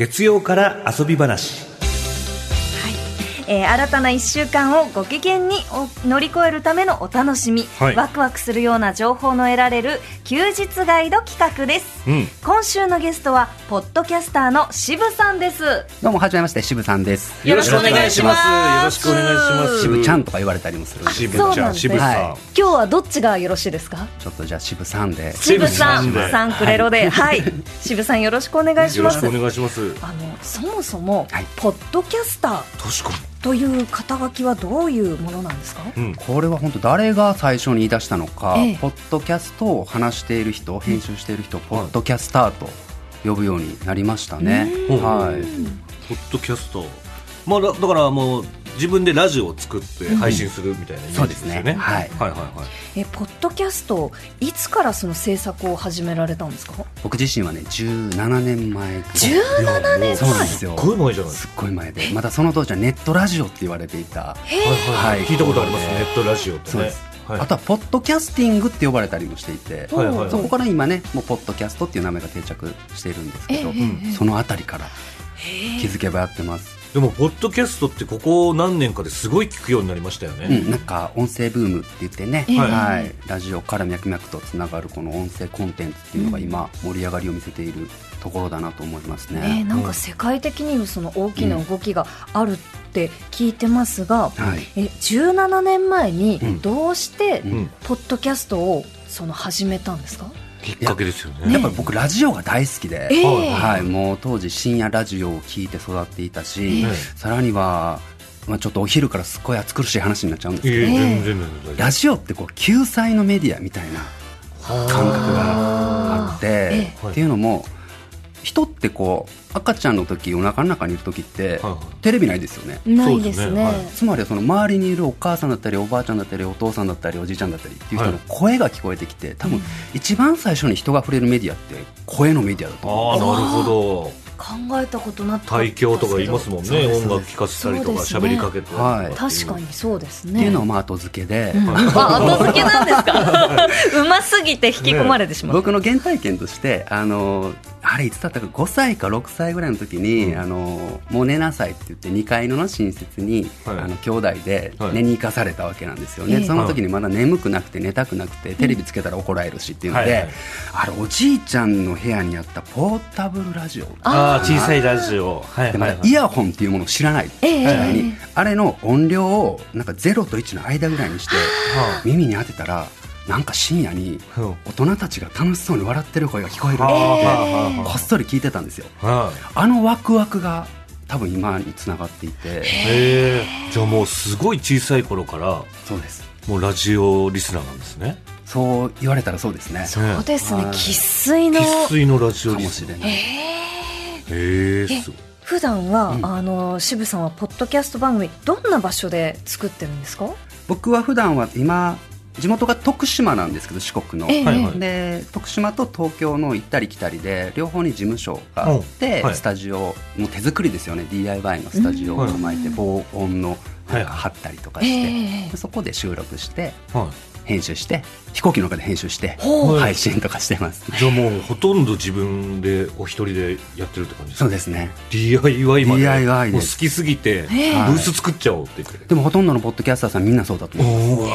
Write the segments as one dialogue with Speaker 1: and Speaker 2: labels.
Speaker 1: 月曜から遊び話。
Speaker 2: えー新たな1週間をご機嫌にお乗り越えるためのお楽しみ、
Speaker 1: はい。
Speaker 2: ワクワクするような情報の得られる休日ガイド企画です、
Speaker 1: うん。
Speaker 2: 今週のゲストはポッドキャスターの渋さんです。
Speaker 3: どうも、はじめまして、渋さんです。
Speaker 2: よろしくお願いします。
Speaker 1: よろしくお願いします。
Speaker 3: 渋ちゃんとか言われたりもする
Speaker 1: 渋
Speaker 3: ど、
Speaker 1: ちゃん渋さん、
Speaker 3: は
Speaker 2: 今日はどっちがよろしいですか？
Speaker 3: ちょっとじゃあ渋さんで。
Speaker 2: 渋さん。
Speaker 1: 渋さんで。
Speaker 2: サンクレロではい、渋さんよろしくお願いします。
Speaker 1: よろしくお願いします。
Speaker 2: あのそもそも、
Speaker 3: はい。
Speaker 2: ポッドキャスター。
Speaker 1: 確か
Speaker 2: という肩書きはどういうものなんですか、
Speaker 1: に、うん、
Speaker 3: これは本当誰が最初に言い出したのか、
Speaker 2: ええ。
Speaker 3: ポッドキャストを話している人、編集している人、ポッドキャスターと呼ぶようになりましたね。
Speaker 1: うん。
Speaker 3: はい。
Speaker 1: ポッドキャストまあだだからもう自分でラジオを作って配信するみたいなイメージですよね、
Speaker 3: そうですね。はい。
Speaker 1: はいはいはい。
Speaker 2: えポッドキャストいつからその制作を始められたんですか？
Speaker 3: 僕自身はね、17年前ぐらい。
Speaker 2: 17年
Speaker 3: そうなんですよ。
Speaker 1: すっごい前じゃないです
Speaker 3: すっごい前で、まだその当時はネットラジオって言われていた。
Speaker 1: か、はいはい。
Speaker 3: はい。
Speaker 1: 聞いたことありますネットラジオってね。
Speaker 3: そうです。
Speaker 1: はい、
Speaker 3: あとはポッドキャスティングって呼ばれたりもしていて、
Speaker 1: はいはいはい。
Speaker 3: そこから今ねもうポッドキャストっていう名前が定着しているんですけど、そのあたりから気づけばやってます、
Speaker 1: でもポッドキャストってここ何年かですごい聞くようになりましたよね、
Speaker 3: うん、なんか音声ブームって言ってね、
Speaker 2: ええ。
Speaker 3: はい、ラジオから脈々とつながるこの音声コンテンツっていうのが今盛り上がりを見せているところだなと思います
Speaker 2: えー
Speaker 3: ね。
Speaker 2: なんか世界的にもその大きな動きがあるって聞いてますが、
Speaker 3: はい。
Speaker 2: え17年前に
Speaker 3: うん。
Speaker 2: どうして
Speaker 1: うん。
Speaker 2: ポッドキャストをその始めたんですか、
Speaker 1: きっかけですよね。
Speaker 3: やっぱり僕ラジオが大好きで、
Speaker 2: ええ
Speaker 3: はい、もう当時深夜ラジオを聞いて育っていたし、
Speaker 2: ええ
Speaker 3: さらには、まあ、ちょっとお昼からすっごい暑苦しい話になっちゃうんです
Speaker 1: い
Speaker 3: けど、
Speaker 1: やいや全然全然
Speaker 3: ラジオってこう救済のメディアみたいな感覚があって、
Speaker 2: え
Speaker 1: え
Speaker 3: っていうのも人ってこう赤ちゃんの時お腹の中にいる時って、
Speaker 1: はいはい。
Speaker 3: テレビないですよね。
Speaker 2: ないですね。
Speaker 1: はい。
Speaker 3: つまりはその周りにいるお母さんだったりおばあちゃんだったりお父さんだったりおじいちゃんだったりってい。う人の声が聞こえてきて多分一番最初に人が触れるメディアって声のメディアだと思う
Speaker 1: ああなるほど。
Speaker 2: 考えたことなかった
Speaker 1: 対響とか言いますもんね。音楽聴かせたりとか
Speaker 2: そうですね。
Speaker 1: 喋りかけて
Speaker 3: はい。
Speaker 2: 確かにそうですね。
Speaker 3: っていうのをまあ後付けで、
Speaker 2: あ後付けなんですか？うますぎて引き込まれてしまう、
Speaker 3: 僕の原体験としてあのあれいつだったか5歳か6歳ぐらいの時に、あのもう寝なさいって言って2階の寝室に、
Speaker 1: はい。
Speaker 3: あの兄弟で
Speaker 1: はい。
Speaker 3: 寝に行かされたわけなんですよね、
Speaker 2: ええ
Speaker 3: その時にまだ眠くなくて寝たくなくてテレビつけたら怒られるしっていうので、
Speaker 1: はいはい。
Speaker 3: あれおじいちゃんの部屋にあったポータブルラジオ
Speaker 1: ああ小さいラジオ。はいはい
Speaker 3: イヤホンっていうものを知らない。
Speaker 2: ええ。
Speaker 3: 時代に、
Speaker 2: ええ
Speaker 3: あれの音量をなんか0と1の間ぐらいにして
Speaker 1: は
Speaker 3: 耳に当てたらなんか深夜に
Speaker 1: うん。
Speaker 3: 大人たちが楽しそうに笑ってる声が聞こえるって
Speaker 1: あ
Speaker 3: 言って
Speaker 1: は
Speaker 3: こっそり聞いてたんですよ。
Speaker 1: あは
Speaker 3: あのワクワクが多分今につながっていて。
Speaker 1: いへえ。じゃあもうすごい小さい頃から
Speaker 3: そうです。
Speaker 1: もうラジオリスナーなんですね。
Speaker 3: そう言われたらそうですね。
Speaker 2: そうですね。
Speaker 3: はい。
Speaker 2: 生粋の。
Speaker 1: 生粋のラジオ
Speaker 3: か
Speaker 1: リスナー。
Speaker 3: もしれない
Speaker 1: へえすごい。
Speaker 2: 普段は、
Speaker 3: うん。
Speaker 2: あの渋さんはポッドキャスト番組どんな場所で作ってるんですか？
Speaker 3: 僕は普段は今地元が徳島なんですけど四国の、
Speaker 2: ええ
Speaker 1: はいはい。
Speaker 3: で徳島と東京の行ったり来たりで両方に事務所があって、
Speaker 1: うんはい。
Speaker 3: スタジオもう手作りですよね。DIY のスタジオを構えて、防音のなんか貼ったりとかして、
Speaker 2: ええ
Speaker 3: でそこで収録して
Speaker 1: は
Speaker 3: 編集して飛行機の中で編集して配信とかしてます、
Speaker 1: いじゃあもうほとんど自分でお一人でやってるって感じですか？
Speaker 3: そうですね。
Speaker 1: DIY まで
Speaker 3: ？DIY です。
Speaker 1: もう好きすぎてブ
Speaker 2: え。
Speaker 3: え
Speaker 1: ース作っちゃおうって言って。
Speaker 3: でもほとんどのポッドキャスターさんみんなそうだと思う
Speaker 1: おー。す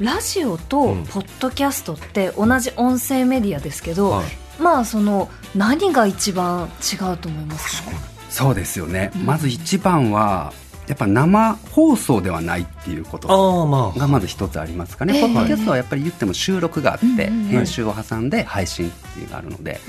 Speaker 2: ラジオと
Speaker 1: うん。
Speaker 2: ポッドキャストって同じ音声メディアですけど、
Speaker 1: はい。
Speaker 2: まあその何が一番違うと思いますか？
Speaker 3: そうですよね、まず一番はやっぱ生放送ではないっていうこと
Speaker 1: ああまあ。
Speaker 3: がまず一つありますかね、
Speaker 2: ええ
Speaker 3: ポッドキャストはやっぱり言っても収録があって、
Speaker 2: うんうんうん。
Speaker 3: 編集を挟んで配信っていうのがあるので、
Speaker 1: はい。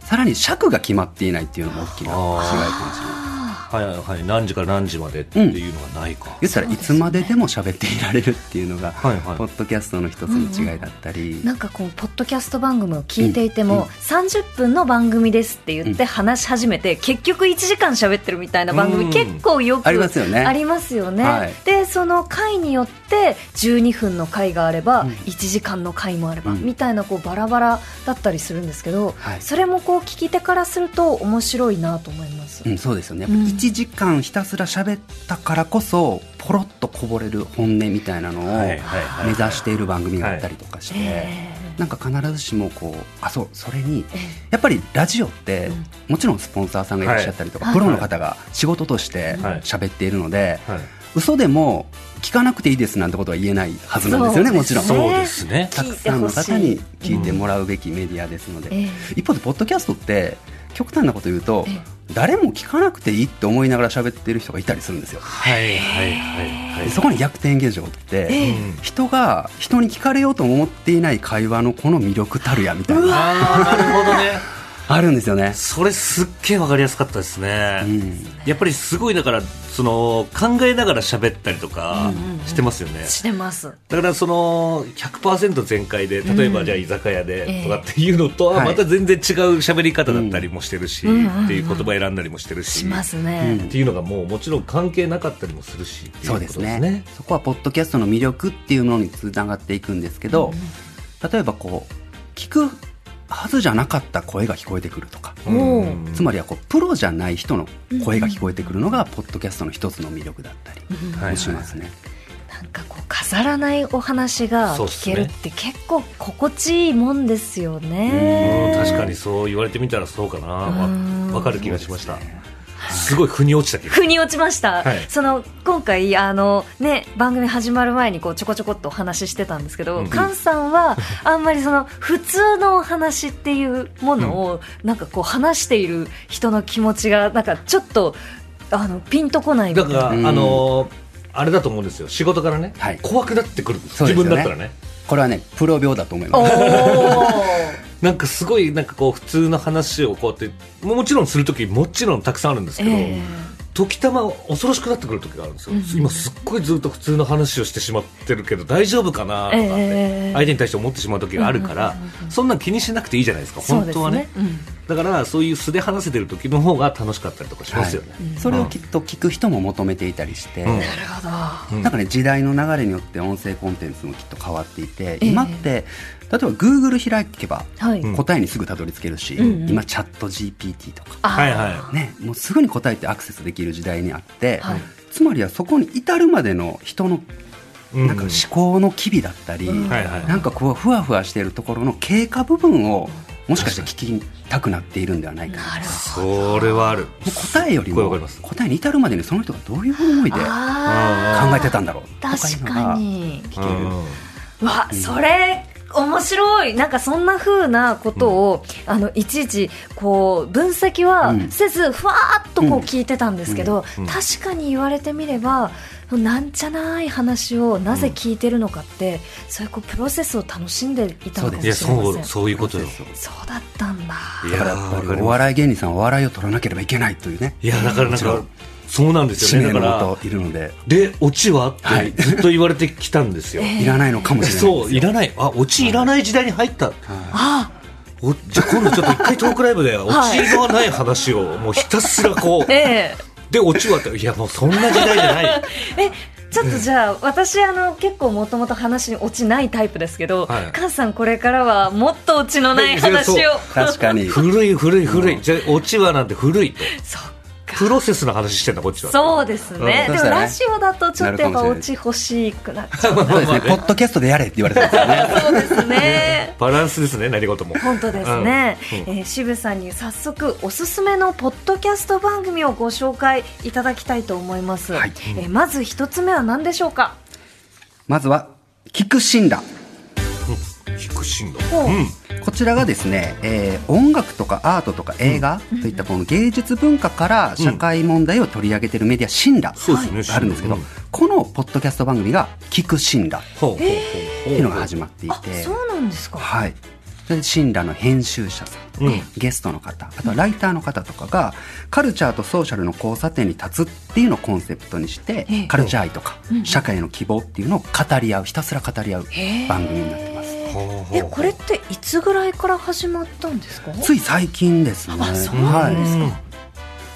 Speaker 3: さらに尺が決まっていないっていうのも大きな違いかもしれない
Speaker 1: はいはい何時から何時までっていうのがないか、
Speaker 3: 言ったらいつまででも喋っていられるっていうのが、
Speaker 1: はいはい。
Speaker 3: ポッドキャストの一つの違いだったり、
Speaker 2: なんかこうポッドキャスト番組を聞いていても、
Speaker 3: うん。うん
Speaker 2: 30分の番組ですって言って話し始めて、結局1時間喋ってるみたいな番組、
Speaker 1: うん。
Speaker 2: 結構よく
Speaker 3: ありますよね。
Speaker 2: ありますよね。
Speaker 3: はい。
Speaker 2: でその回によって12分の回があれば、
Speaker 3: うん。
Speaker 2: 1時間の回もあれば、
Speaker 3: うん。
Speaker 2: みたいなこうバラバラだったりするんですけど、
Speaker 3: はい。
Speaker 2: それもこう聞き手からすると面白いなと思います。
Speaker 3: うん、そうですよね、
Speaker 2: うん。
Speaker 3: 1時間ひたすら喋ったからこそポロッとこぼれる本音みたいなのを目指している番組があったりとかして、
Speaker 2: え
Speaker 3: なんか必ずしもこうあそうそれに
Speaker 2: え
Speaker 3: やっぱりラジオって、もちろんスポンサーさんがいらっしゃったりとか、
Speaker 2: はい。
Speaker 3: プロの方が仕事として
Speaker 1: はい。
Speaker 3: 喋っているので、
Speaker 1: はい
Speaker 3: 嘘でも聞かなくていいですなんてことは言えないはずなんですよねもちろん。
Speaker 1: そうですね。
Speaker 3: たくさんの方に聞いてもらうべきメディアですので、
Speaker 2: ええ
Speaker 3: 一方でポッドキャストって極端なこと言うと、
Speaker 2: え
Speaker 3: 誰も聞かなくていいって思いながら喋ってる人がいたりするんですよ、
Speaker 1: はいはいはいはい。
Speaker 3: そこに逆転現象って、人が人に聞かれようとも思っていない会話のこの魅力たるやみたいな。
Speaker 1: なるほどね
Speaker 3: あるんですよね、
Speaker 1: それすっげえわかりやすかったですね、
Speaker 3: うん、
Speaker 1: やっぱりすごいだからその考えながら喋ったりとかしてますよね、
Speaker 2: してます。
Speaker 1: だからその100%全開で例えばじゃあ居酒屋
Speaker 2: え
Speaker 1: で
Speaker 2: え
Speaker 1: とかっていうのとは
Speaker 3: はい。
Speaker 1: また全然違う喋り方だったりもしてるし、
Speaker 2: うん。うん
Speaker 1: っていう言葉選んだりもしてるし、
Speaker 2: します
Speaker 3: う
Speaker 2: ね。
Speaker 3: ん
Speaker 1: っていうのがもうもちろん関係なかったりもするし
Speaker 3: そうで
Speaker 1: すす
Speaker 3: ね。
Speaker 1: ね。
Speaker 3: そこはポッドキャストの魅力っていうものにつながっていくんですけど、例えばこう聞くはずじゃなかった声が聞こえてくるとか、
Speaker 2: お
Speaker 1: う。ん
Speaker 3: つまりはこうプロじゃない人の声が聞こえてくるのがポッドキャストの一つの魅力だったり。
Speaker 1: はい
Speaker 3: もしますね。
Speaker 2: なんかこう飾らないお話が聞けるって結構心地いいもんですよ
Speaker 1: うん。
Speaker 2: ね。
Speaker 1: 確かにそう言われてみたらそうかな。わかる気がしましたすごい腑に落ちた気が
Speaker 2: 腑に落ちました、
Speaker 1: はい。
Speaker 2: その今回あの、ね、番組始まる前にこうちょこちょこっとお話ししてたんですけど、
Speaker 1: うん。
Speaker 2: 菅さんは あんまりその普通のお話っていうものを、なんかこう話している人の気持ちがなんかちょっとあのピンとこないみたいな。
Speaker 1: だから、
Speaker 3: うん
Speaker 1: あのーあれだと思うんですよ。仕事からね、
Speaker 3: はい。
Speaker 1: 怖くなってくる自分だったらね。
Speaker 3: これはねプロ病だと思い
Speaker 2: お
Speaker 3: ます。
Speaker 1: なんかすごいなんかこう普通の話をこうやってもちろんする時もちろんたくさんあるんですけど、
Speaker 2: え
Speaker 1: 時たま恐ろしくなってくる時があるんですよ、今すっごいずっと普通の話をしてしまってるけど大丈夫かなとかって、
Speaker 2: ええ
Speaker 1: 相手に対して思ってしまう時があるから、そんなん気にしなくていいじゃないですか本当はね。
Speaker 2: ねうん。
Speaker 1: だからそういう素で話せてる時の方が楽しかったりとかしますよね、
Speaker 3: それをきっと聞く人も求めていたりして、
Speaker 1: うん。
Speaker 2: なるほど、
Speaker 1: うん。
Speaker 3: なんかね時代の流れによって音声コンテンツもきっと変わっていて、
Speaker 2: ええ。
Speaker 3: 今って例えば Google 開けば
Speaker 2: はい、
Speaker 1: うん
Speaker 3: 答えにすぐたどり着けるし、
Speaker 2: うんうん。
Speaker 3: 今チャット GPT とか、
Speaker 2: あー
Speaker 1: はい。は
Speaker 3: ね、もうすぐに答えてアクセスできる時代にあって、
Speaker 2: はい。
Speaker 3: つまりはそこに至るまでの人の
Speaker 1: うん。
Speaker 3: なんか思考の機微だったり、
Speaker 2: うん。
Speaker 3: なんかこうふわふわしているところの経過部分をもしかして聞きたくなっているんではないか
Speaker 1: それはある。
Speaker 3: 答えよりも
Speaker 1: これわかります。
Speaker 3: 答えに至るまでにその人がどういう思いで考えてたんだろうとかいう
Speaker 2: 確かに。
Speaker 3: 聞ける。
Speaker 2: わ、それ面白い。なんかそんな風なことを、あのいちいちこう分析は
Speaker 3: うん。
Speaker 2: せずふわーっとこう
Speaker 3: うん
Speaker 2: 聞いてたんですけど、
Speaker 1: うん。
Speaker 2: 確かに言われてみればなんちゃない話をなぜ聞いてるのかって、そういうこうプロセスを楽しんでいたのかも
Speaker 1: いや
Speaker 2: しれません。
Speaker 1: そうそういうことよ。
Speaker 2: そうだったんだ。
Speaker 1: い
Speaker 3: だからやっぱりお笑い芸人さんは笑いを取らなければいけないというね。
Speaker 1: いやだからなん。かそうなんです
Speaker 3: 使
Speaker 1: よね。だから
Speaker 3: いるので。
Speaker 1: でオチはって
Speaker 3: はい。
Speaker 1: ずっと言われてきたんですよ、
Speaker 3: いらないのかもしれない
Speaker 1: そういらない。あオチいらない時代に入った、
Speaker 2: あ
Speaker 1: おじゃあ今度ちょっと一回トークライブでオチのない話をもうひたすらこう。
Speaker 2: ええ。
Speaker 1: でオチはっていやもうそんな時代じゃない。
Speaker 2: えちょっとじゃあ私あの結構もともと話に落ちないタイプですけど、
Speaker 1: はい。
Speaker 2: カンさんこれからはもっと落ちのない話を。
Speaker 3: 確かに。
Speaker 1: 古い古い古い。じゃあオチはなんて古いと。
Speaker 2: そっか
Speaker 1: プロセスの話してんだこっちは。
Speaker 2: そうですね、
Speaker 3: うん。
Speaker 2: でもラジオだとちょっとやっぱ
Speaker 3: なるかもしれない
Speaker 2: 落ち欲しくなっちゃう
Speaker 3: そうですね。ポッドキャストでやれって言われてますよね。
Speaker 2: そうですね。
Speaker 1: バランスですね何事も。
Speaker 2: 本当ですね、
Speaker 1: うん。うん。
Speaker 2: えー渋さんに早速おすすめのポッドキャスト番組をご紹介いただきたいと思います、
Speaker 3: はい。
Speaker 2: えーまず一つ目は何でしょうか？
Speaker 3: まずは聞く診断
Speaker 1: 聞く進路
Speaker 2: ほう。
Speaker 1: うん
Speaker 3: こちらがですね、えー音楽とかアートとか映画といったこの芸術文化から社会問題を取り上げているメディア診断
Speaker 1: そうですね。
Speaker 3: があるんですけど、
Speaker 1: うん。
Speaker 3: このポッドキャスト番組が「聞く診断」
Speaker 1: ほうほうほうほう。
Speaker 3: っていうのが始まってい
Speaker 2: あ
Speaker 3: て
Speaker 2: そうなんですか。
Speaker 3: はい。それで診断の編集者さん、
Speaker 1: うん。
Speaker 3: ゲストの方あとはライターの方とかがカルチャーとソーシャルの交差点に立つっていうのをコンセプトにして、
Speaker 2: ええ。
Speaker 3: カルチャー愛とか、
Speaker 2: うん。
Speaker 3: 社会の希望っていうのを語り合うひたすら語り合う番組になってます
Speaker 2: えこれっていつぐらいから始まったんですか？
Speaker 3: つい最近ですね。
Speaker 2: あそうなんですか。
Speaker 3: はい。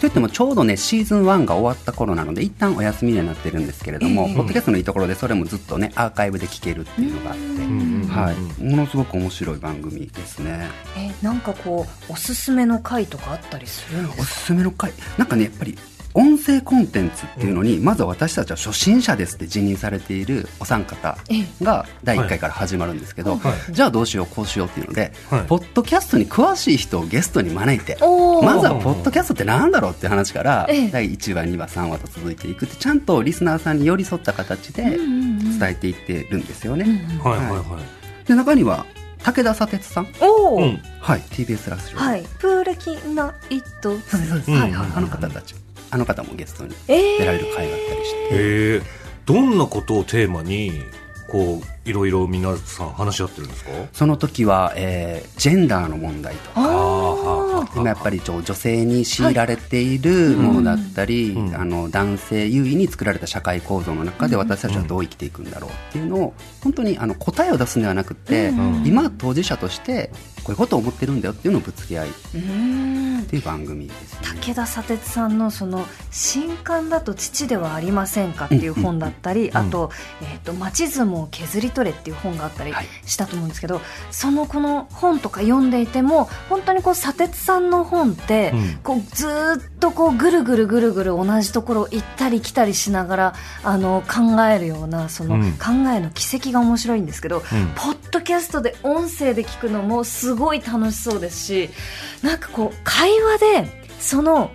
Speaker 3: といってもちょうどねシーズン1が終わった頃なので一旦お休みになってるんですけれども、
Speaker 2: ええ。
Speaker 3: ポッドキャストのいいところでそれもずっとねアーカイブで聞けるっていうのがあって、
Speaker 1: うん。
Speaker 3: はい、ものすごく面白い番組ですね。
Speaker 2: えなんかこうおすすめの回とかあったりするんですか？
Speaker 3: おすすめの回？なんかねやっぱり音声コンテンツっていうのに、まずは私たちは初心者ですって自認されているお三方が第1回から始まるんですけど、
Speaker 1: はい。
Speaker 3: じゃあどうしようこうしようっていうので、
Speaker 1: はい。
Speaker 3: ポッドキャストに詳しい人をゲストに招いてまずはポッドキャストってなんだろうって話から、
Speaker 2: ええ。
Speaker 3: 第1話2話3話と続いていくってちゃんとリスナーさんに寄り添った形で伝えていってるんですよね、
Speaker 1: はい。はいはい
Speaker 3: で中には武田砂鉄さん？
Speaker 2: おお、
Speaker 1: うん
Speaker 3: はい。TBS ラジオ、
Speaker 2: はい。プールキナイト
Speaker 3: そうですそうです、
Speaker 1: うん
Speaker 2: はいはい。
Speaker 3: あの方たちあの方もゲストに
Speaker 2: え
Speaker 3: 出られる回があったりして、
Speaker 1: へえどんなことをテーマにこういろいろ皆さん話し合ってるんですか？
Speaker 3: その時は、えージェンダーの問題とか
Speaker 2: あ
Speaker 3: 今やっぱり女性に強いられているものだったり、
Speaker 1: うん。
Speaker 3: あの男性優位に作られた社会構造の中で私たちはどう生きていくんだろうっていうのを本当にあの答えを出すんではなくって、
Speaker 2: うん。
Speaker 3: 今当事者としてこういうことを思ってるんだよっていうのをぶつけ合いっ
Speaker 2: うん。
Speaker 3: ていう番組ですね。
Speaker 2: 武田砂鉄さんのその「新刊だと父ではありませんか」っていう本だったり、
Speaker 1: ん。
Speaker 2: あと「えー、と町相撲を削り取れ」っていう本があったり
Speaker 3: はい。
Speaker 2: したと思うんですけど、そのこの本とか読んでいても本当にこう砂鉄さんの本って、
Speaker 1: うん。
Speaker 2: こうずーっとこうぐるぐるぐるぐる同じところを行ったり来たりしながらあの考えるようなその
Speaker 1: うん。
Speaker 2: 考えの軌跡が面白いんですけど、
Speaker 1: うん。
Speaker 2: ポッドキャストで音声で聞くのもすごい楽しそうですしなんかこう会話でその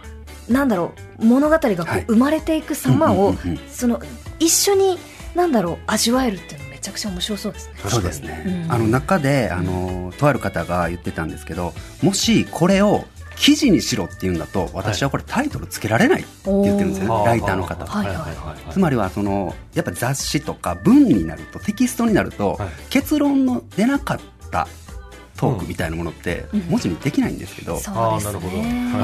Speaker 2: なんだろう物語がこ
Speaker 3: はい。
Speaker 2: う生まれていく様を、その一緒になんだろう味わえるっていうのめちゃくちゃ面白そうですね。
Speaker 3: そうですね、
Speaker 2: うん。
Speaker 3: あの中であのとある方が言ってたんですけどもしこれを記事にしろっていうんだと私はこれタイトルつけられないって言ってるんですよね、
Speaker 2: おー
Speaker 3: ライターの方。は。
Speaker 2: はい。はい。
Speaker 3: つまりはそのやっぱ雑誌とか文になるとテキストになると、
Speaker 1: はい。
Speaker 3: 結論の出なかったトークみたいなものって
Speaker 2: うん。
Speaker 3: 文字にできないんですけど、
Speaker 2: そうですね。
Speaker 1: あーなるほど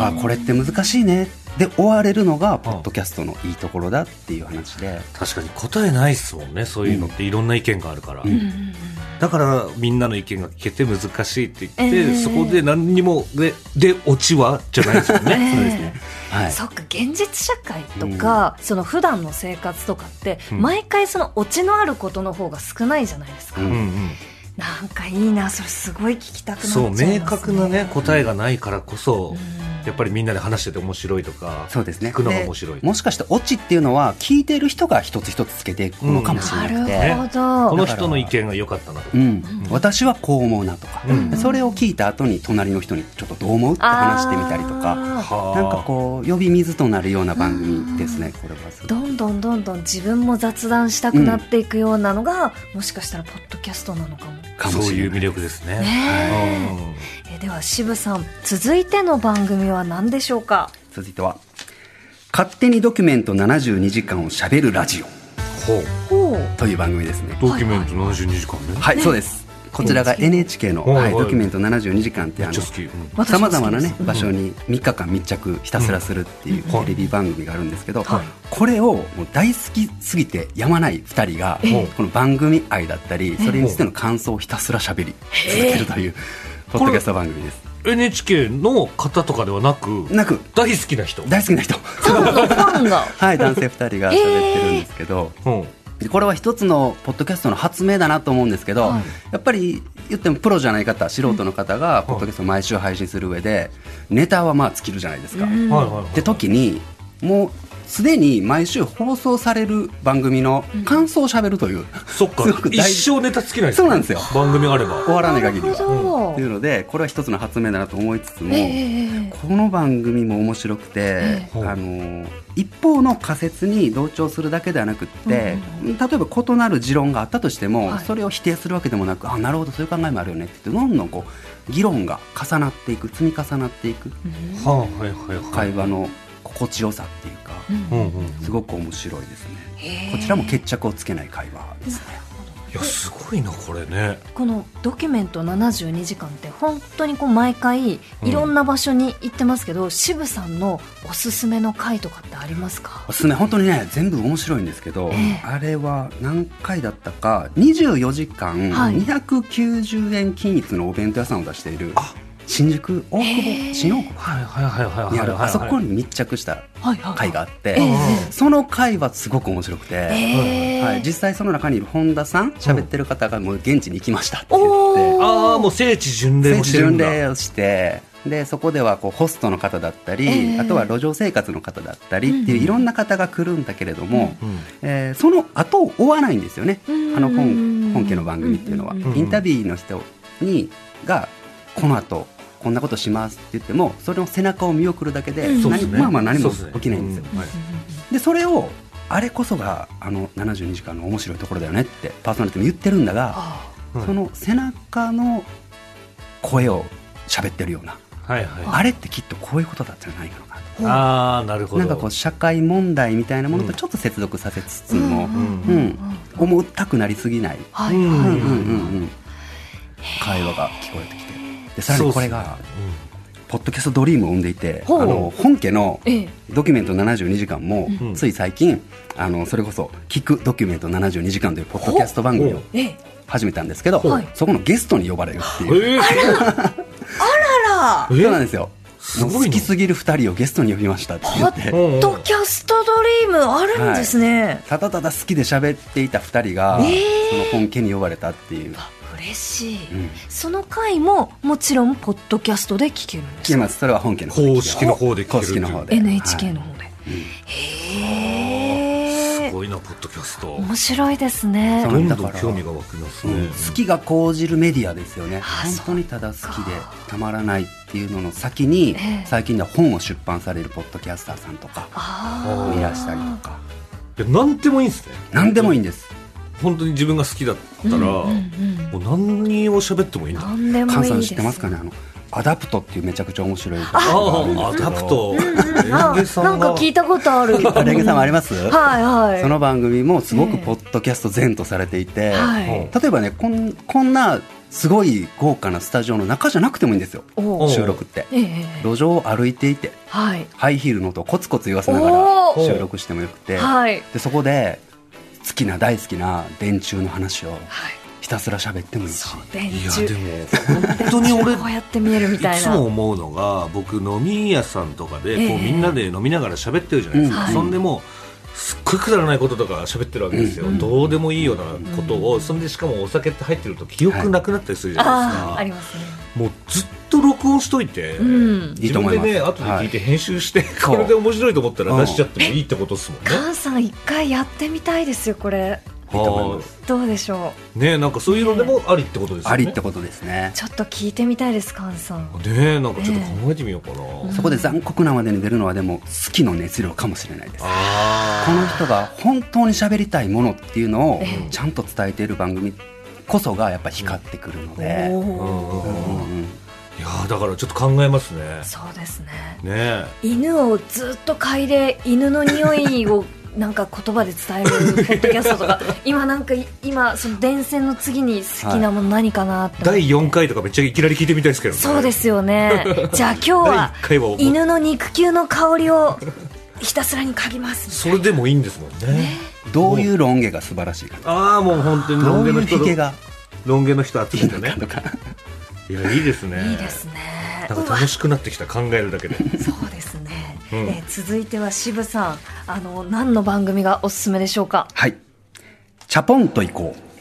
Speaker 3: あーこれって難しいねで終われるのがポッドキャストのいいところだっていう話で、
Speaker 1: 確かに答えないっすもんねそういうのっていろんな意見があるから、
Speaker 3: うん。
Speaker 2: うん。うんうん
Speaker 1: だからみんなの意見が聞けて難しいって言って、
Speaker 2: えー。
Speaker 1: そこで何にもででオチはじゃないですよね。
Speaker 2: ええ
Speaker 3: そうですね。はい。
Speaker 2: そっか現実社会とか、その普段の生活とかって、
Speaker 1: うん。
Speaker 2: 毎回そのオチのあることの方が少ないじゃないですか、
Speaker 3: うん。
Speaker 1: うんうん
Speaker 2: なんかいいなそれすごい聞きたくなっちゃい
Speaker 1: そう
Speaker 2: ます、ね、
Speaker 1: 明確なね答えがないからこそ、
Speaker 2: うん
Speaker 1: やっぱりみんなで話してて面白いとか
Speaker 3: そうですね。
Speaker 1: 聞くのが面白い
Speaker 3: でもしかしてオチっていうのは聞いている人が一つ一つつけていくのかもしれなくて、
Speaker 2: なるほど、
Speaker 1: この人の意見が良かったなとか、
Speaker 3: うん。私はこう思うなとか、
Speaker 1: うん。
Speaker 3: それを聞いた後に隣の人にちょっとどう思うって話してみたりとか。なんかこう呼び水となるような番組ですねこれは
Speaker 2: どんどんどんどん自分も雑談したくなっていくようなのが、もしかしたらポッドキャストなのかも。
Speaker 3: かもしれない。
Speaker 1: そういう魅力ですね。
Speaker 2: ねえでは渋さん続いての番組は何でしょうか？
Speaker 3: 続いては勝手にドキュメント72時間をしゃべるラジオ。
Speaker 1: ほう。
Speaker 2: ほう。
Speaker 3: という番組ですね。
Speaker 1: ドキュメント72時間ね、
Speaker 3: はい、そうです。こちらが NHK の、
Speaker 1: はい
Speaker 3: はい、ドキュメント72時間ってさまざまな、ね、場所に3日間密着ひたすらするっていう
Speaker 1: うん。
Speaker 3: テレビ番組があるんですけど、
Speaker 2: はい。
Speaker 3: これをもう大好きすぎてやまない2人が、
Speaker 1: え
Speaker 3: この番組愛だったりそれについての感想をひたすらしゃべり続けるという、ポッドキャスト番組です。
Speaker 1: NHK の方とかではなく
Speaker 3: なく。
Speaker 1: 大好きな人、
Speaker 3: 大好きな人。はい男性2人が喋ってるんですけど、
Speaker 1: うん。
Speaker 3: でこれは一つのポッドキャストの発明だなと思うんですけど、
Speaker 2: はい。
Speaker 3: やっぱり言ってもプロじゃない方素人の方がポッドキャストを毎週配信する上でネタはまあ尽きるじゃないですか。
Speaker 2: うん。
Speaker 1: はいはいはい
Speaker 3: って時にもうすでに毎週放送される番組の感想をしゃべるという、
Speaker 1: そっか。一生ネタ尽きない。です
Speaker 3: そうなんですよ。
Speaker 1: 番組があれば。
Speaker 3: 終わらない限り
Speaker 2: なる
Speaker 3: は。
Speaker 2: ほど。
Speaker 3: っていうのでこれは一つの発明だなと思いつつも、
Speaker 2: ええ
Speaker 3: この番組も面白くて、
Speaker 2: え
Speaker 1: え。
Speaker 3: あの一方の仮説に同調するだけではなくって、例えば異なる持論があったとしても、
Speaker 2: はい。
Speaker 3: それを否定するわけでもなくあなるほどそういう考えもあるよねってどんどんこう議論が重なっていく積み重なっていく。
Speaker 1: はあはいはいはい。
Speaker 3: 会話の心地よさっていうか、
Speaker 2: うん。
Speaker 1: うんうん
Speaker 3: すごく面白いですね。こちらも決着をつけない会話ですね。
Speaker 1: いやすごいなこれね。
Speaker 2: このドキュメント72時間って本当にこう毎回いろんな場所に行ってますけど、渋さんのおすすめの回とかってありますか？
Speaker 3: おすすめ本当にね全部面白いんですけど、
Speaker 2: ええ。
Speaker 3: あれは何回だったか？24時間
Speaker 2: はい。
Speaker 3: 290円均一のお弁当屋さんを出している
Speaker 1: あ
Speaker 3: 新宿大久保新大久
Speaker 1: はいはいはいはい
Speaker 3: 保にある
Speaker 1: はい
Speaker 3: あそこに密着した
Speaker 2: はいはい。
Speaker 3: 回があって、
Speaker 2: ええ
Speaker 3: その回はすごく面白くて、
Speaker 2: ええ。
Speaker 3: はい、実際その中にいる本田さん喋ってる方がもう現地に行きましたって言って
Speaker 1: ああもう聖地巡礼
Speaker 3: 聖地巡
Speaker 1: もして。るんだ
Speaker 3: 礼をしてでそこではこうホストの方だったり、
Speaker 2: ええ。
Speaker 3: あとは路上生活の方だったりっていういろんな方が来るんだけれども、
Speaker 1: うん
Speaker 3: えーその後追わないんですよね、
Speaker 2: うん
Speaker 3: あの本本家の番組っていうのは、
Speaker 2: うん
Speaker 1: うん。
Speaker 3: インタビューの人にがこの後こんなことしますって言ってもそれの背中を見送るだけで、
Speaker 2: うん。
Speaker 3: 何
Speaker 1: そうですね。
Speaker 3: まあまあ何も起きないんですよ、
Speaker 1: うん。はい。
Speaker 3: でそれをあれこそがあの72時間の面白いところだよねってパーソナリティも言ってるんだが、
Speaker 2: あ
Speaker 1: はい。
Speaker 3: その背中の声を喋ってるような
Speaker 1: はいはい。
Speaker 3: あれってきっとこういうことだったんじゃないかなと。
Speaker 1: ああなるほど。
Speaker 3: なんかこう社会問題みたいなものとちょっと接続させつつも、
Speaker 2: うん
Speaker 3: うん思ったくなりすぎない、
Speaker 2: はいはい
Speaker 3: うんうんうん会話が聞こえてきてでさらにこれが、ポッドキャストドリームを生んでいてあの本家の
Speaker 2: ええ。
Speaker 3: ドキュメント72時間も、
Speaker 1: うん。
Speaker 3: つい最近あのそれこそ「聞くドキュメント72時間」というポッドキャスト番組を
Speaker 2: ええ。
Speaker 3: 始めたんですけど、
Speaker 2: はい
Speaker 3: そこのゲストに呼ばれるっていう、
Speaker 1: え。ー
Speaker 2: あら
Speaker 3: そうなんですよ。好きすぎる2人をゲストに呼びましたって言って。
Speaker 2: ポッドキャストドリームあるんですね、
Speaker 3: ただただ好きで喋っていた2人が、
Speaker 2: えー
Speaker 3: その本家に呼ばれたっていう、
Speaker 2: あ嬉しい、
Speaker 3: うん。
Speaker 2: その回ももちろんポッドキャストで聞けるんですか？
Speaker 3: 聞けます。それは本家の方で聞けます。
Speaker 1: 公式の方で聞ける
Speaker 3: 公式の方で。
Speaker 2: NHK の
Speaker 3: はい
Speaker 2: 方で、
Speaker 3: うん
Speaker 2: へえ
Speaker 1: すごいなポッドキャスト。
Speaker 2: 面白いですね。
Speaker 1: どんどん興味が湧きますね、
Speaker 3: うん。好きが高じるメディアですよね。
Speaker 2: あ
Speaker 3: 本当にただ好きでたまらないっていうのの先に、
Speaker 2: ええ。
Speaker 3: 最近では本を出版されるポッドキャスターさんとかいらしたりとか。
Speaker 1: いや何でもいいんですね。
Speaker 3: 何でもいいんです
Speaker 1: 本当に自分が好きだったら、
Speaker 2: うんうん
Speaker 1: もう何を喋ってもいいんだ。
Speaker 2: 何でも
Speaker 3: 菅さん知ってますかね？あのアダプトっていうめちゃくちゃ面白い
Speaker 1: ああアダプト。
Speaker 2: なんか
Speaker 1: は
Speaker 2: 聞いたことある。
Speaker 3: あレゲさんもあります？
Speaker 2: はいはい。
Speaker 3: その番組もすごく
Speaker 2: ええ
Speaker 3: ポッドキャスト前とされていて、例えばねこんこんなすごい豪華なスタジオの中じゃなくてもいいんですよ。収録って。
Speaker 2: ええ
Speaker 3: 路上を歩いていて
Speaker 2: はい。
Speaker 3: ハイヒールの音をコツコツ言わせながら収録してもよくて。
Speaker 2: はい。
Speaker 3: でそこで好きな大好きな電柱の話を
Speaker 2: はい。
Speaker 3: ひたすら喋ってもいいし。
Speaker 1: いや
Speaker 2: 柱。
Speaker 1: でも本当に俺
Speaker 2: こうやって見えるみたい
Speaker 1: いつ
Speaker 2: な
Speaker 1: も思うのが僕飲み屋さんとかでこう、
Speaker 2: ええ。
Speaker 1: みんなで飲みながら喋ってるじゃないですか、
Speaker 2: うん。
Speaker 1: そんでもうすっごいくだらないこととか喋ってるわけですよ、
Speaker 2: うん。
Speaker 1: どうでもいいようなことを、そんでしかもお酒って入ってると記憶なくなったりするじゃないですか、
Speaker 2: ああありますね。
Speaker 1: もうずっと録音しといて、
Speaker 2: うん。
Speaker 1: 自分でね
Speaker 3: いいと思います。
Speaker 1: 後で聞いて編集して、
Speaker 3: そう
Speaker 1: これで面白いと思ったら出しちゃってもいいってことですもんね、
Speaker 2: 菅さん一回やってみたいですよこれ
Speaker 3: いいと思います
Speaker 2: どうでしょ
Speaker 1: ねなんかそういうのでもありってことですよね。
Speaker 3: ありってことですね。
Speaker 2: うちょっと聞いてみたいです菅さん。
Speaker 1: ねなんかちょっと考えてみようかな、
Speaker 3: そこで残酷なまでに出るのはでも好きの熱量かもしれないです。
Speaker 1: あ
Speaker 3: この人が本当に喋りたいものっていうのを
Speaker 2: ええ。
Speaker 3: ちゃんと伝えている番組こそがやっぱ光ってくるので、
Speaker 1: いやーだからちょっと考えますね。
Speaker 2: そうですね。
Speaker 1: ね
Speaker 2: 犬をずっと嗅いで犬の匂いをなんか言葉で伝えるポッドキャストとか 今なんか今その電線の次に好きなもの何かなって思って、
Speaker 1: 第4回とかめっちゃいきなり聞いてみたいですけどね。
Speaker 2: そうですよね。じゃあ今日は犬の肉球の香りをひたすらに嗅ぎます
Speaker 1: それでもいいんですもんね。
Speaker 3: どういうロン毛が素晴らしいか。
Speaker 1: ああもう本当にロ
Speaker 3: どういう
Speaker 1: ン毛の人
Speaker 3: ヒゲが。
Speaker 1: ロン毛の人集
Speaker 3: いい
Speaker 1: めてね。いやいいですね。
Speaker 2: いいですね
Speaker 1: なんか楽しくなってきた考えるだけで。
Speaker 2: そうですね、
Speaker 1: うん。
Speaker 2: えー続いては渋さん。あの何の番組がおすすめでしょうか？
Speaker 3: はい。チャポンと行こ
Speaker 1: じ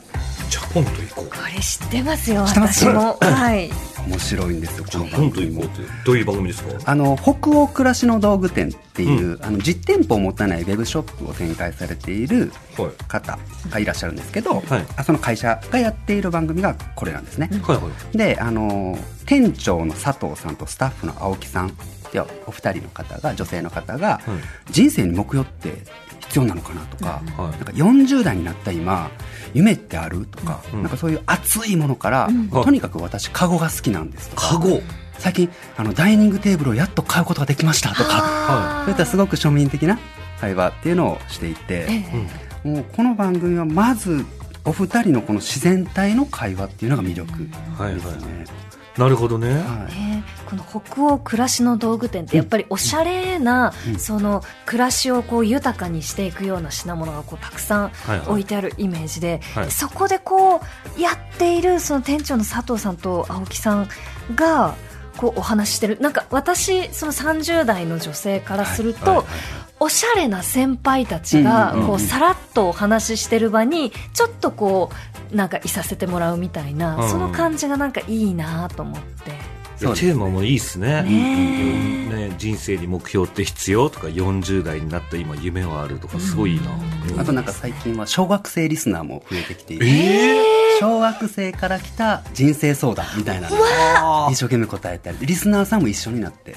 Speaker 1: ゃあポンと行こう。
Speaker 2: これ知ってますよ私も。はい、
Speaker 3: う面白いんですよこの番組。も
Speaker 1: ンと行こうってどういう番組ですか？
Speaker 3: あの北欧暮らしの道具店っていう、あの実店舗を持たないウェブショップを展開されている
Speaker 1: はい。
Speaker 3: 方がいらっしゃるんですけど、
Speaker 1: はい。
Speaker 3: あその会社がやっている番組がこれなんですね、
Speaker 1: はいはい。
Speaker 3: であの店長の佐藤さんとスタッフの青木さん。お二人の方が女性の方が、
Speaker 1: はい。
Speaker 3: 人生に目標って必要なのかなとか,、
Speaker 1: はい。
Speaker 3: なんか40代になった今夢ってあるとか、
Speaker 1: うん。
Speaker 3: なんかそういう熱いものから、
Speaker 2: うん。
Speaker 3: とにかく私カゴが好きなんですとか。
Speaker 1: カゴ？
Speaker 3: 最近あのダイニングテーブルをやっと買うことができましたとかそういったすごく庶民的な会話っていうのをしていて、
Speaker 2: ええ。
Speaker 3: もうこの番組はまずお二人のこの自然体の会話っていうのが魅力ですね。
Speaker 1: はいはいなるほどね。
Speaker 3: はい。
Speaker 2: ねこの北欧暮らしの道具店ってやっぱりおしゃれな、
Speaker 3: うん。
Speaker 2: その暮らしをこう豊かにしていくような品物がこうたくさん
Speaker 1: はいはい。
Speaker 2: 置いてあるイメージで、
Speaker 1: はい。
Speaker 2: そこでこうやっているその店長の佐藤さんと青木さんがこうお話ししてる。なんか私その30代の女性からすると、
Speaker 1: はいはい
Speaker 2: おしゃれな先輩たちがこうさらっとお話ししてる場にちょっとこうなんかいさせてもらうみたいな、
Speaker 1: うん。
Speaker 2: その感じがなんかいいなと思って
Speaker 1: テーマもいいですね。
Speaker 2: ね
Speaker 1: ね人生に目標って必要とか40代になった今夢はあるとかすごいいいな、うん。
Speaker 3: あとなんか最近は小学生リスナーも増えてきていて、
Speaker 1: え
Speaker 3: 小学生から来た人生相談みたいな一生懸命答えたりリスナーさんも一緒になって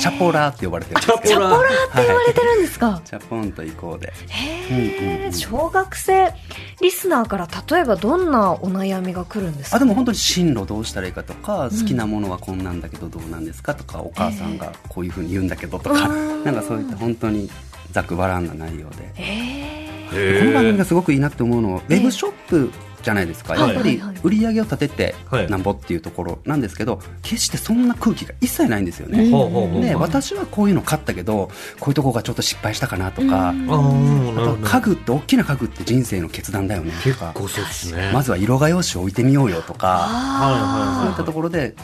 Speaker 3: チャポラーって呼ばれてるんですけど。
Speaker 1: チャポラー
Speaker 2: って言われてるんですか、
Speaker 3: チャポンと行こうで。
Speaker 2: へ
Speaker 3: うんうんうん。
Speaker 2: え小学生リスナーから例えばどんなお悩みが来るんですか？
Speaker 3: あでも本当に進路どうしたらいいかとか、好きなものはこんなんだけどどうなんですかとかお母さんがこういうふうに言うんだけどとか、
Speaker 2: うん
Speaker 3: なんかそういった本当にざっくばらんな内容で、この番組
Speaker 1: え
Speaker 3: がすごくいいなって思うのは、ウェブショップじゃないですか、
Speaker 1: はい
Speaker 3: やっぱり売り上げを立てて
Speaker 1: はい
Speaker 3: なんぼっていうところなんですけど決してそんな空気が一切ないんですよ
Speaker 2: え
Speaker 3: ね、で私はこういうの買ったけどこういうとこがちょっと失敗したかなとか、
Speaker 2: うん。
Speaker 1: ああーなるほど。
Speaker 3: 家具って大きな家具って人生の決断だよね。とか
Speaker 1: 結構そうですね。
Speaker 3: まずは色画用紙を置いてみようよとか
Speaker 2: あ
Speaker 3: そういったところで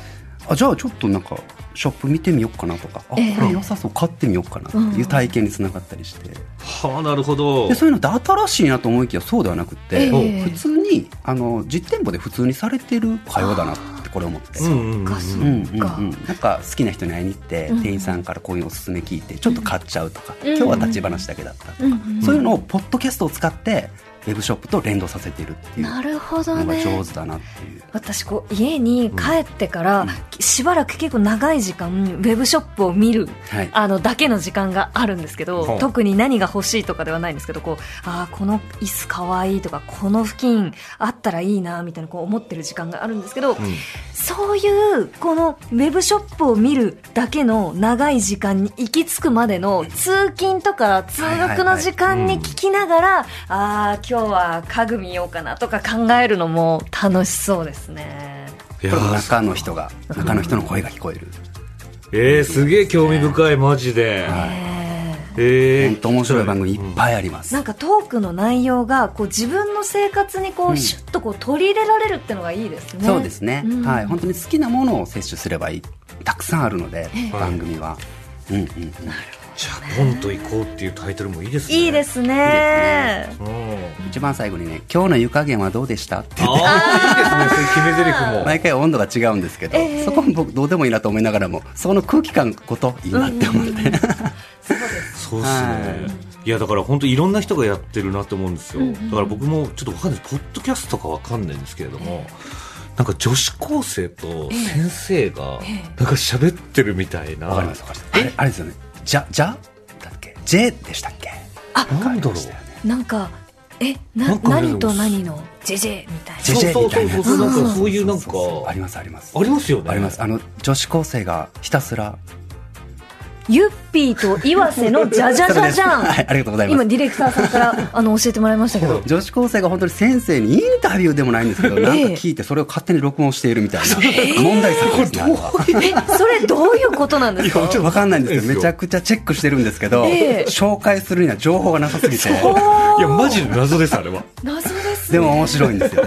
Speaker 3: あじゃあちょっとなんかショップ見てみようかなとか。あこ
Speaker 2: え。え
Speaker 3: れ良さそう。買ってみようかなっていう体験につながったりして、
Speaker 1: はあなるほど。
Speaker 3: でそういうのって新しいなと思いきやそうではなくって、
Speaker 2: ええ。
Speaker 3: 普通にあの実店舗で普通にされてる会話だなってこれ思って。
Speaker 1: うんうんうん
Speaker 2: そっかそっ
Speaker 3: うんうんうん、
Speaker 2: か
Speaker 3: なんか好きな人に会いに行って、
Speaker 2: うん。
Speaker 3: 店員さんからこういうおすすめ聞いてちょっと買っちゃうとか、
Speaker 2: うん。
Speaker 3: 今日は立ち話だけだったとか、そういうのをポッドキャストを使ってウェブショップと連動させているっていう
Speaker 2: なるほど
Speaker 3: のが
Speaker 2: ね
Speaker 3: 上手だなっていう。
Speaker 2: 私こう家に帰ってから、
Speaker 3: うん。
Speaker 2: しばらく結構長い時間ウェブショップを見る
Speaker 3: はい。
Speaker 2: あのだけの時間があるんですけど、
Speaker 1: はあ
Speaker 2: 特に何が欲しいとかではないんですけどこうあーこの椅子かわいいとかこの付近あったらいいなみたいなこう思ってる時間があるんですけど、
Speaker 1: うん。
Speaker 2: そういうこのウェブショップを見るだけの長い時間に行き着くまでの通勤とか通学の時間に聞きながら、ああ今日は家具見ようかなとか考えるのも楽しそうですね。
Speaker 3: 中の人が中の人の声が聞こえる、
Speaker 1: えー、すげえ興味深いマジで。
Speaker 2: えー
Speaker 1: えー。
Speaker 3: 本当面白い番組いっぱいあります、
Speaker 2: なんかトークの内容がこう自分の生活にこ
Speaker 3: う
Speaker 2: うん。シュッとこう取り入れられるってのがいいですね。
Speaker 3: そうですね、
Speaker 2: うん。
Speaker 3: はい。本当に好きなものを摂取すればいい。たくさんあるので、
Speaker 2: ええ。
Speaker 3: 番組は、うんうんうん。
Speaker 1: じゃあポンと行こうっていうタイトルもいいですね。
Speaker 2: いいですね。
Speaker 1: うん。
Speaker 3: 一番最後にね「今日の湯加減はどうでした?」って
Speaker 1: あ
Speaker 3: 言って。
Speaker 1: あいいですね。そういう決め台詞も。
Speaker 3: 毎回温度が違うんですけど、
Speaker 2: ええ。
Speaker 3: そこも僕どうでもいいなと思いながらもその空気感ごといいなって思って、
Speaker 2: そうです。
Speaker 1: そうっすね、、
Speaker 3: はい
Speaker 1: やだから本当いろんな人がやってるなと思うんですよ、だから僕もちょっとわかんないポッドキャストかわかんないんですけれども、なんか女子高生と先生が
Speaker 2: ええ。
Speaker 1: なんか喋ってるみたいな、
Speaker 3: わかりますわかります。あれあれですよね「じゃ」じゃだっけ「J」でしたっけ？
Speaker 2: あ
Speaker 1: なんだろう
Speaker 2: なんかえな何と何の？ジェジェみたいな。
Speaker 3: ジェジェ
Speaker 1: そう
Speaker 3: みたいな。
Speaker 1: そうそうそうなんかそういうなんか。
Speaker 3: ありますあります。
Speaker 1: ありますよね。
Speaker 3: あります。あの女子高生がひたすら
Speaker 2: ユッピーと岩瀬のじゃじゃじゃじゃん。
Speaker 3: はいありがとうございます
Speaker 2: 今ディレクターさんから あの教えてもらいましたけど。
Speaker 3: 女子高生が本当に先生にインタビューでもないんですけど、
Speaker 2: ええ
Speaker 3: なんか聞いてそれを勝手に録音しているみたいな問題作ですね。
Speaker 2: えそれどういうことなんですか？
Speaker 1: いやちょっと
Speaker 3: わかんないんですけど、めちゃくちゃチェックしてるんですけど、
Speaker 2: ええ
Speaker 3: 紹介するには情報がなさすぎて、
Speaker 1: いやマジで謎ですあれは
Speaker 2: 謎です、ね。
Speaker 3: でも面白いんですよ。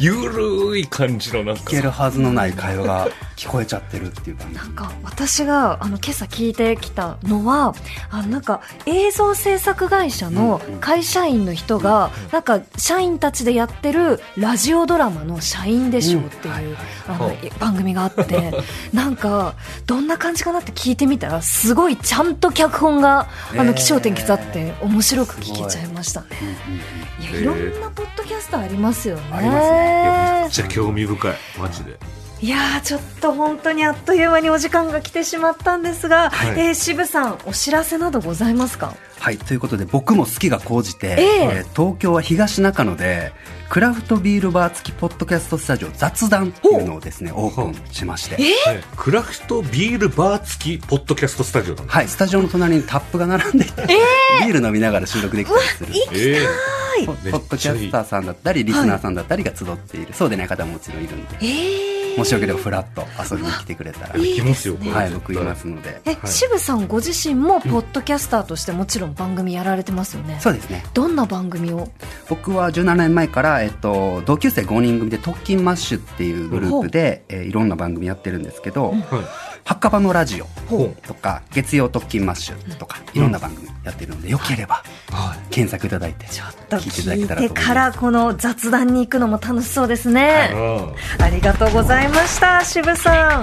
Speaker 1: ゆるい感じのなんか
Speaker 3: 聞けるはずのない会話が聞こえちゃってるっていう感じ。
Speaker 2: なんか私があの今朝聞いてきたのはあなんか映像制作会社の会社員の人がなんか社員たちでやってるラジオドラマの「社員でしょ」っていうあの
Speaker 1: はい
Speaker 2: 番組があって なんかどんな感じかなって聞いてみたらすごいちゃんと脚本があの
Speaker 3: えー
Speaker 2: 起承転結あって面白く聞けちゃいましたね。いや
Speaker 1: えー
Speaker 2: いろんなポッドキャストありますよね。
Speaker 3: ありますね
Speaker 1: めっちゃ興味深い。マジで。
Speaker 2: いやーちょっと本当にあっという間にお時間が来てしまったんですが、
Speaker 1: はい。
Speaker 2: えー渋さんお知らせなどございますか？
Speaker 3: はい、ということで僕も好きが高じて、
Speaker 2: ええ。
Speaker 3: えー東京は東中野でクラフトビールバー付きポッドキャストスタジオ雑談っていうのをですねオープンしまして。
Speaker 1: はい。クラフトビールバー付きポッドキャストスタジオなんだ。
Speaker 3: はい、スタジオの隣にタップが並んでいて、ビール飲みながら収録できたりする。
Speaker 1: ええ
Speaker 3: ポッドキャスターさんだったりリスナーさんだったりが集っている、そうでない方ももちろんいるんで。
Speaker 2: えー、
Speaker 3: もしよければフラッと遊びに来てくれたら、
Speaker 1: 行きますよこれ
Speaker 3: はい、僕いますので。
Speaker 2: え、
Speaker 1: はい。
Speaker 2: 渋さんご自身もポッドキャスターとしてもちろん番組やられてますよね、
Speaker 3: そうですね。
Speaker 2: どんな番組を？
Speaker 3: 僕は17年前から、えっと、同級生5人組で特勤マッシュっていうグループで、えーいろんな番組やってるんですけど、
Speaker 1: はい
Speaker 3: 墓場のラジオとか月曜特勤マッシュとかいろんな番組やってるので、よければ
Speaker 1: はい。
Speaker 3: 検索いただいて
Speaker 2: ちょっと
Speaker 3: 聞いていただけたらと思います。
Speaker 2: てからこの雑談に行くのも楽しそうですね、
Speaker 1: うん
Speaker 2: ありがとうございました SHIBUさん